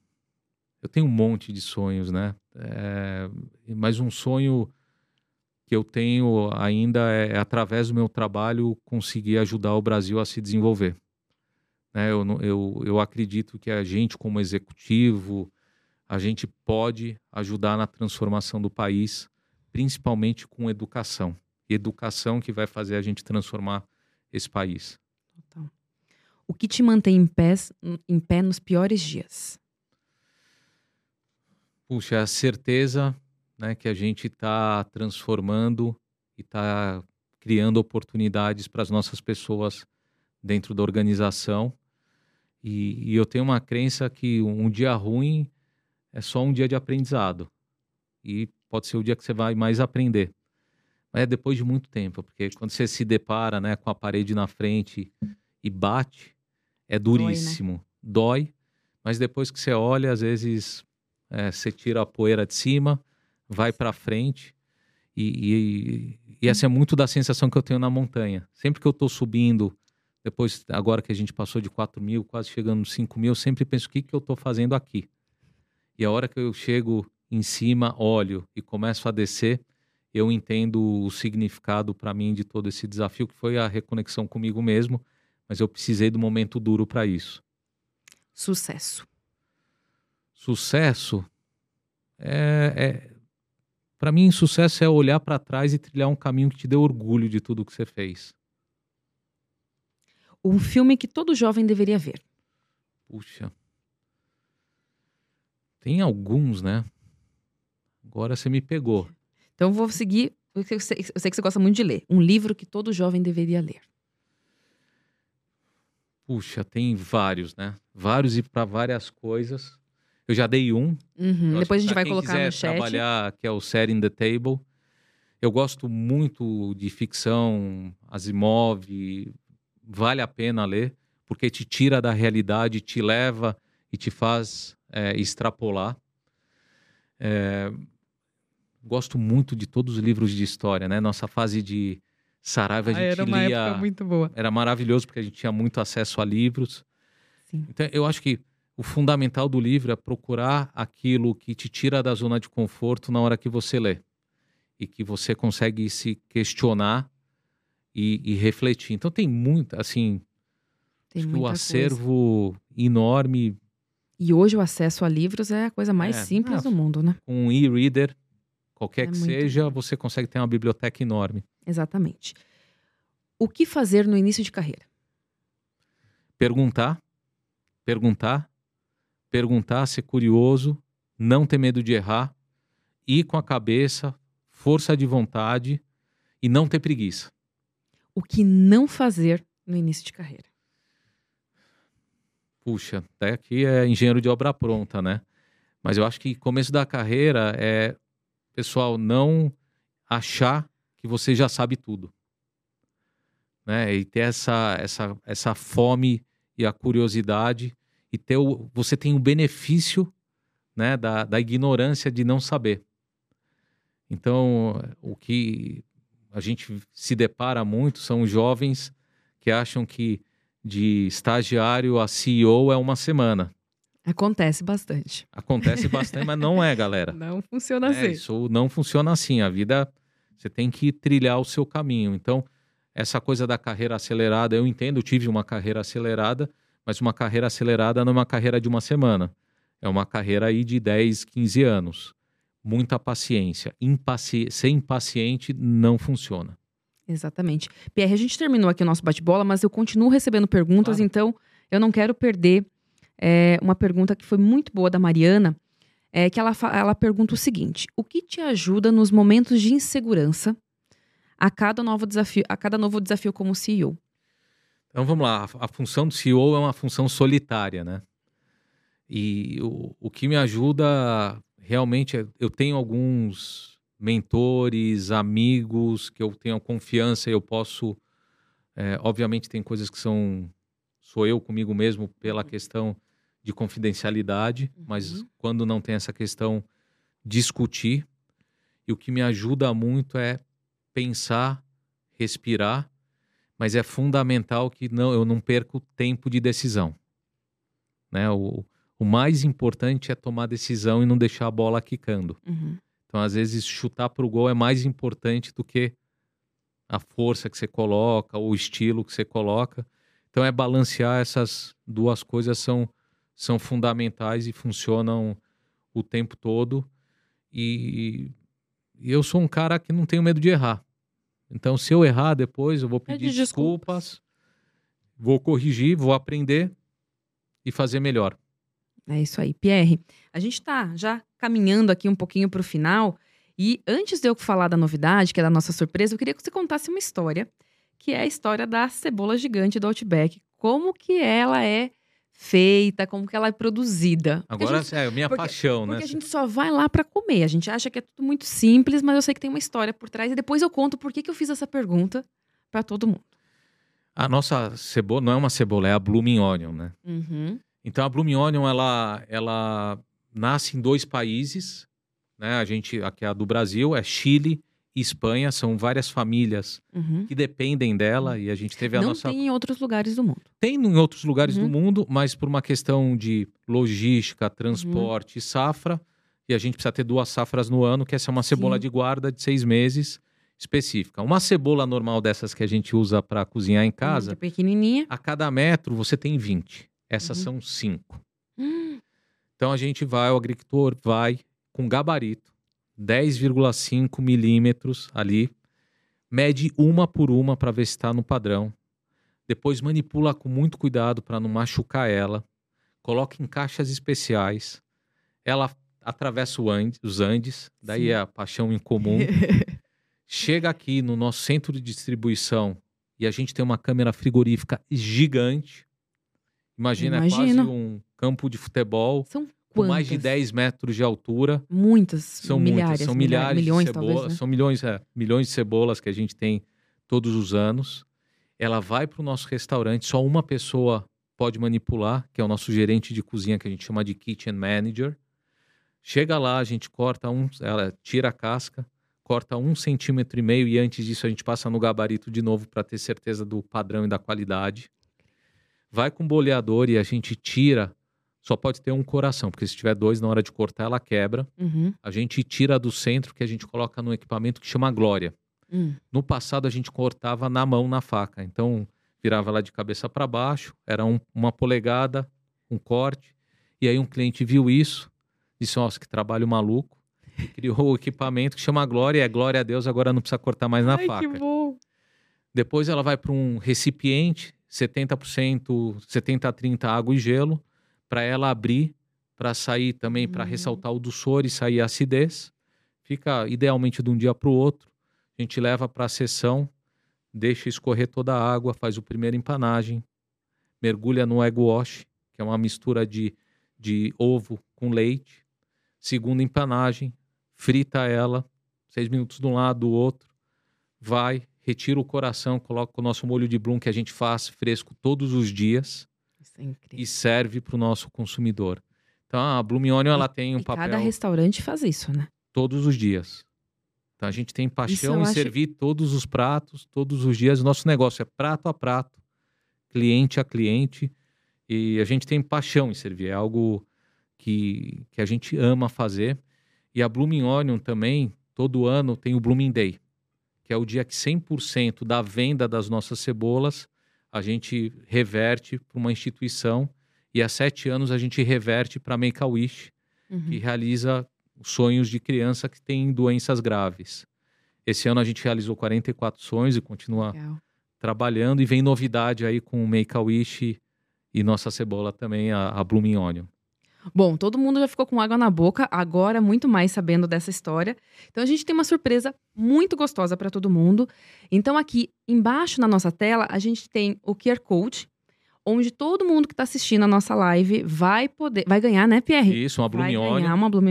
Eu tenho um monte de sonhos, né? É, mas um sonho que eu tenho ainda é, é, através do meu trabalho, conseguir ajudar o Brasil a se desenvolver. Né? Eu, eu, eu acredito que a gente, como executivo, a gente pode ajudar na transformação do país, principalmente com educação. Educação que vai fazer a gente transformar esse país. O que te mantém em pé, em pé nos piores dias? Puxa, a certeza né, que a gente está transformando e está criando oportunidades para as nossas pessoas dentro da organização. E, e, eu tenho uma crença que um dia ruim é só um dia de aprendizado. E pode ser o dia que você vai mais aprender. Mas é depois de muito tempo, porque quando você se depara né, com a parede na frente e bate, é duríssimo. Dói, né? Dói mas depois que você olha, às vezes é, você tira a poeira de cima vai para frente. E, e, e, essa é muito da sensação que eu tenho na montanha. Sempre que eu estou subindo, depois, agora que a gente passou de 4 mil, quase chegando nos 5 mil, eu sempre penso: o que, que eu estou fazendo aqui? E a hora que eu chego em cima, olho e começo a descer, eu entendo o significado para mim de todo esse desafio, que foi a reconexão comigo mesmo, mas eu precisei do momento duro para isso. Sucesso. Sucesso é, é para mim, sucesso é olhar para trás e trilhar um caminho que te dê orgulho de tudo que você fez. Um filme que todo jovem deveria ver. Puxa. Tem alguns, né? Agora você me pegou. Então vou seguir. Eu sei, eu sei que você gosta muito de ler. Um livro que todo jovem deveria ler. Puxa, tem vários, né? Vários e para várias coisas. Eu já dei um. Uhum. Depois a gente vai colocar no chat. trabalhar, que é o Set in the Table. Eu gosto muito de ficção, Asimov, vale a pena ler, porque te tira da realidade, te leva e te faz é, extrapolar. É, gosto muito de todos os livros de história, né? Nossa fase de Saraiva, a ah, gente era uma lia... época muito boa. Era maravilhoso, porque a gente tinha muito acesso a livros. Sim. Então, eu acho que o fundamental do livro é procurar aquilo que te tira da zona de conforto na hora que você lê. E que você consegue se questionar e, e refletir. Então tem muito, assim, tem o acervo coisa. enorme. E hoje o acesso a livros é a coisa mais é, simples do mundo, né? Um e-reader, qualquer é que seja, bom. você consegue ter uma biblioteca enorme. Exatamente. O que fazer no início de carreira? Perguntar, perguntar perguntar, ser curioso, não ter medo de errar, ir com a cabeça, força de vontade e não ter preguiça. O que não fazer no início de carreira? Puxa, até aqui é engenheiro de obra pronta, né? Mas eu acho que começo da carreira é, pessoal, não achar que você já sabe tudo. Né? E ter essa, essa, essa fome e a curiosidade e ter o, você tem o benefício né, da, da ignorância de não saber. Então, o que a gente se depara muito são jovens que acham que de estagiário a CEO é uma semana. Acontece bastante. Acontece bastante, mas não é, galera. Não funciona é, assim. Isso não funciona assim. A vida, você tem que trilhar o seu caminho. Então, essa coisa da carreira acelerada, eu entendo, eu tive uma carreira acelerada, mas uma carreira acelerada não é uma carreira de uma semana. É uma carreira aí de 10, 15 anos. Muita paciência. Impaci... Ser impaciente não funciona. Exatamente. Pierre, a gente terminou aqui o nosso bate-bola, mas eu continuo recebendo perguntas, claro. então eu não quero perder é, uma pergunta que foi muito boa da Mariana. é que ela, ela pergunta o seguinte: o que te ajuda nos momentos de insegurança a cada novo desafio, a cada novo desafio como CEO? Então vamos lá, a função do CEO é uma função solitária, né? E o, o que me ajuda realmente é, eu tenho alguns mentores, amigos que eu tenho confiança e eu posso. É, obviamente tem coisas que são sou eu comigo mesmo pela questão de confidencialidade, uhum. mas quando não tem essa questão, discutir. E o que me ajuda muito é pensar, respirar, mas é fundamental que não, eu não perca o tempo de decisão. Né? O, o mais importante é tomar decisão e não deixar a bola quicando. Uhum. Então, às vezes, chutar para o gol é mais importante do que a força que você coloca, ou o estilo que você coloca. Então, é balancear essas duas coisas são são fundamentais e funcionam o tempo todo. E, e eu sou um cara que não tenho medo de errar. Então, se eu errar depois, eu vou pedir desculpas, desculpas, vou corrigir, vou aprender e fazer melhor. É isso aí, Pierre. A gente está já caminhando aqui um pouquinho para o final. E antes de eu falar da novidade, que é da nossa surpresa, eu queria que você contasse uma história, que é a história da cebola gigante do Outback. Como que ela é feita, como que ela é produzida. Agora gente, é minha porque, paixão, porque né? Porque a gente só vai lá para comer. A gente acha que é tudo muito simples, mas eu sei que tem uma história por trás. E depois eu conto por que, que eu fiz essa pergunta para todo mundo. A nossa cebola não é uma cebola, é a blooming onion, né? Uhum. Então a blooming onion ela, ela nasce em dois países, né? A gente aqui é a do Brasil é Chile Espanha, são várias famílias uhum. que dependem dela e a gente teve a Não nossa. Tem em outros lugares do mundo. Tem em outros lugares uhum. do mundo, mas por uma questão de logística, transporte e safra, e a gente precisa ter duas safras no ano, que essa é uma cebola Sim. de guarda de seis meses específica. Uma cebola normal dessas que a gente usa para cozinhar em casa, pequenininha. A cada metro você tem 20. Essas uhum. são cinco. Hum. Então a gente vai, o agricultor vai com gabarito 10,5 milímetros ali, mede uma por uma para ver se está no padrão. Depois manipula com muito cuidado para não machucar ela. Coloca em caixas especiais. Ela atravessa Andes, os Andes, daí Sim. é a paixão em comum. Chega aqui no nosso centro de distribuição e a gente tem uma câmera frigorífica gigante. Imagina, Imagina. é quase um campo de futebol. São com mais de 10 metros de altura. Muitas, são milhares, muitas, são milhares, milhões, de cebolas, talvez, né? são milhões, é, milhões de cebolas que a gente tem todos os anos. Ela vai para o nosso restaurante, só uma pessoa pode manipular, que é o nosso gerente de cozinha que a gente chama de kitchen manager. Chega lá, a gente corta um, ela tira a casca, corta um centímetro e meio e antes disso a gente passa no gabarito de novo para ter certeza do padrão e da qualidade. Vai com o boleador e a gente tira só pode ter um coração, porque se tiver dois na hora de cortar, ela quebra. Uhum. A gente tira do centro que a gente coloca no equipamento que chama Glória. Uhum. No passado a gente cortava na mão na faca, então virava ela de cabeça para baixo, era um, uma polegada, um corte. E aí um cliente viu isso, disse: Nossa, que trabalho maluco. E criou o equipamento que chama Glória, é glória a Deus, agora não precisa cortar mais na Ai, faca. Que bom. Depois ela vai para um recipiente, 70%, 70 a 30 água e gelo para ela abrir, para sair também, para uhum. ressaltar o doçor e sair a acidez. Fica idealmente de um dia para o outro. A gente leva para a sessão, deixa escorrer toda a água, faz o primeiro empanagem, mergulha no egg wash, que é uma mistura de, de ovo com leite. Segunda empanagem, frita ela, seis minutos de um lado, do outro. Vai, retira o coração, coloca o nosso molho de bloom que a gente faz fresco todos os dias é e serve para o nosso consumidor. Então a Bloom Onion, ela tem um e papel. Cada restaurante faz isso, né? Todos os dias. Então a gente tem paixão em acho... servir todos os pratos, todos os dias. O nosso negócio é prato a prato, cliente a cliente. E a gente tem paixão em servir. É algo que, que a gente ama fazer. E a Blooming Onion também, todo ano, tem o Blooming Day, que é o dia que 100% da venda das nossas cebolas a gente reverte para uma instituição e há sete anos a gente reverte para Make a Wish, uhum. que realiza sonhos de criança que tem doenças graves. Esse ano a gente realizou 44 sonhos e continua Legal. trabalhando e vem novidade aí com o Make a Wish e nossa cebola também, a, a Blooming Onion. Bom, todo mundo já ficou com água na boca, agora muito mais sabendo dessa história. Então a gente tem uma surpresa muito gostosa para todo mundo. Então aqui embaixo na nossa tela a gente tem o QR Code, onde todo mundo que está assistindo a nossa live vai poder, vai ganhar, né, Pierre? Isso, uma Blue Vai ganhar uma Blue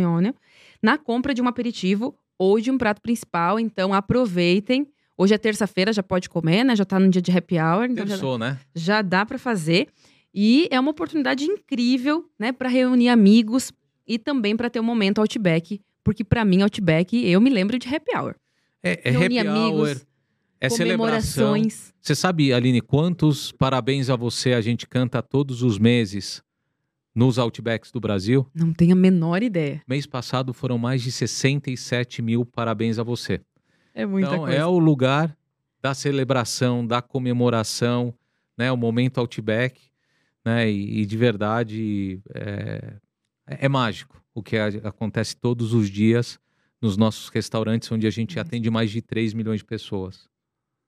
na compra de um aperitivo ou de um prato principal. Então aproveitem. Hoje é terça-feira, já pode comer, né? Já está no dia de happy hour. Então Terçou, já, né? já dá para fazer. E é uma oportunidade incrível, né, para reunir amigos e também para ter um momento Outback, porque para mim Outback eu me lembro de happy hour. É, é happy amigos, hour, é celebração. Você sabe, Aline, quantos parabéns a você a gente canta todos os meses nos Outbacks do Brasil? Não tenho a menor ideia. Mês passado foram mais de 67 mil parabéns a você. É muita então, coisa. é o lugar da celebração, da comemoração, né? O momento Outback né? E, e de verdade é, é, mágico o que a, acontece todos os dias nos nossos restaurantes, onde a gente atende mais de 3 milhões de pessoas.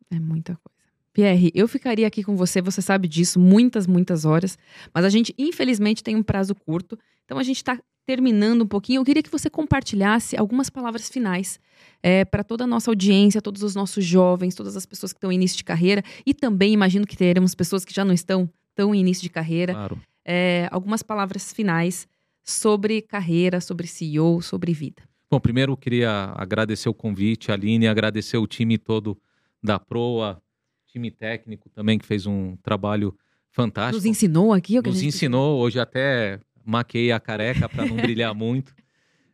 É muita coisa. Pierre, eu ficaria aqui com você, você sabe disso, muitas, muitas horas, mas a gente, infelizmente, tem um prazo curto, então a gente está terminando um pouquinho. Eu queria que você compartilhasse algumas palavras finais é, para toda a nossa audiência, todos os nossos jovens, todas as pessoas que estão em início de carreira e também imagino que teremos pessoas que já não estão tão em início de carreira. Claro. É, algumas palavras finais sobre carreira, sobre CEO, sobre vida. Bom, primeiro eu queria agradecer o convite, Aline, agradecer o time todo da Proa, time técnico também que fez um trabalho fantástico. Nos ensinou aqui? O que Nos gente... ensinou, hoje até maquei a careca para não brilhar muito.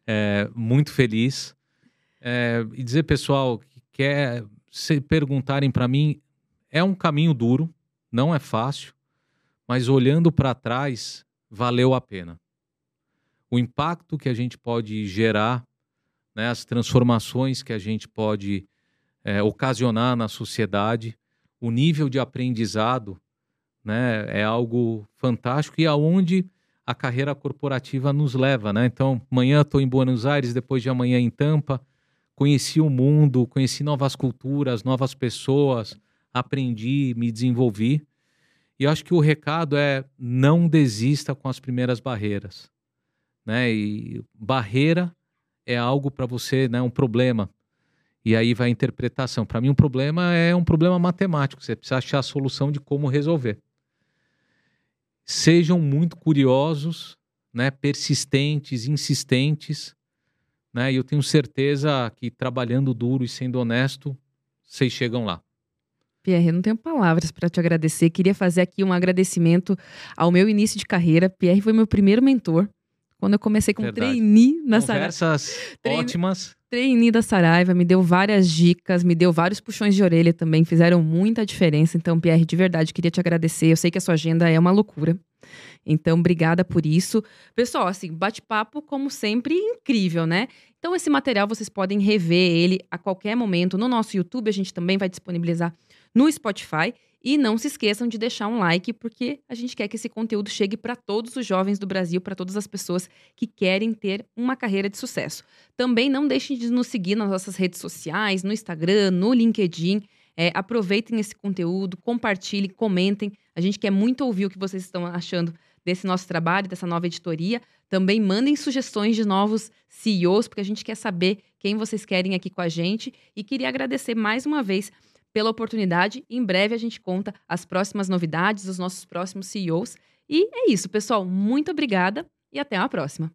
É, muito feliz. É, e dizer, pessoal, que quer se perguntarem para mim, é um caminho duro, não é fácil mas olhando para trás, valeu a pena. O impacto que a gente pode gerar, né, as transformações que a gente pode é, ocasionar na sociedade, o nível de aprendizado né, é algo fantástico e aonde a carreira corporativa nos leva. Né? Então, amanhã estou em Buenos Aires, depois de amanhã em Tampa, conheci o mundo, conheci novas culturas, novas pessoas, aprendi, me desenvolvi. E acho que o recado é não desista com as primeiras barreiras. Né? E barreira é algo para você, né, um problema. E aí vai a interpretação. Para mim, um problema é um problema matemático. Você precisa achar a solução de como resolver. Sejam muito curiosos, né, persistentes, insistentes. Né, e eu tenho certeza que trabalhando duro e sendo honesto, vocês chegam lá. Pierre, eu não tenho palavras para te agradecer. Queria fazer aqui um agradecimento ao meu início de carreira. Pierre foi meu primeiro mentor. Quando eu comecei com Verdade. trainee na Saraiva. Conversas ótimas. Trainee da Saraiva, me deu várias dicas, me deu vários puxões de orelha também, fizeram muita diferença. Então, Pierre, de verdade, queria te agradecer. Eu sei que a sua agenda é uma loucura. Então, obrigada por isso. Pessoal, assim, bate-papo, como sempre, incrível, né? Então, esse material vocês podem rever ele a qualquer momento no nosso YouTube. A gente também vai disponibilizar no Spotify. E não se esqueçam de deixar um like, porque a gente quer que esse conteúdo chegue para todos os jovens do Brasil, para todas as pessoas que querem ter uma carreira de sucesso. Também não deixem de nos seguir nas nossas redes sociais, no Instagram, no LinkedIn. É, aproveitem esse conteúdo, compartilhem, comentem. A gente quer muito ouvir o que vocês estão achando desse nosso trabalho, dessa nova editoria. Também mandem sugestões de novos CEOs, porque a gente quer saber quem vocês querem aqui com a gente. E queria agradecer mais uma vez pela oportunidade. Em breve a gente conta as próximas novidades, os nossos próximos CEOs. E é isso, pessoal. Muito obrigada e até a próxima.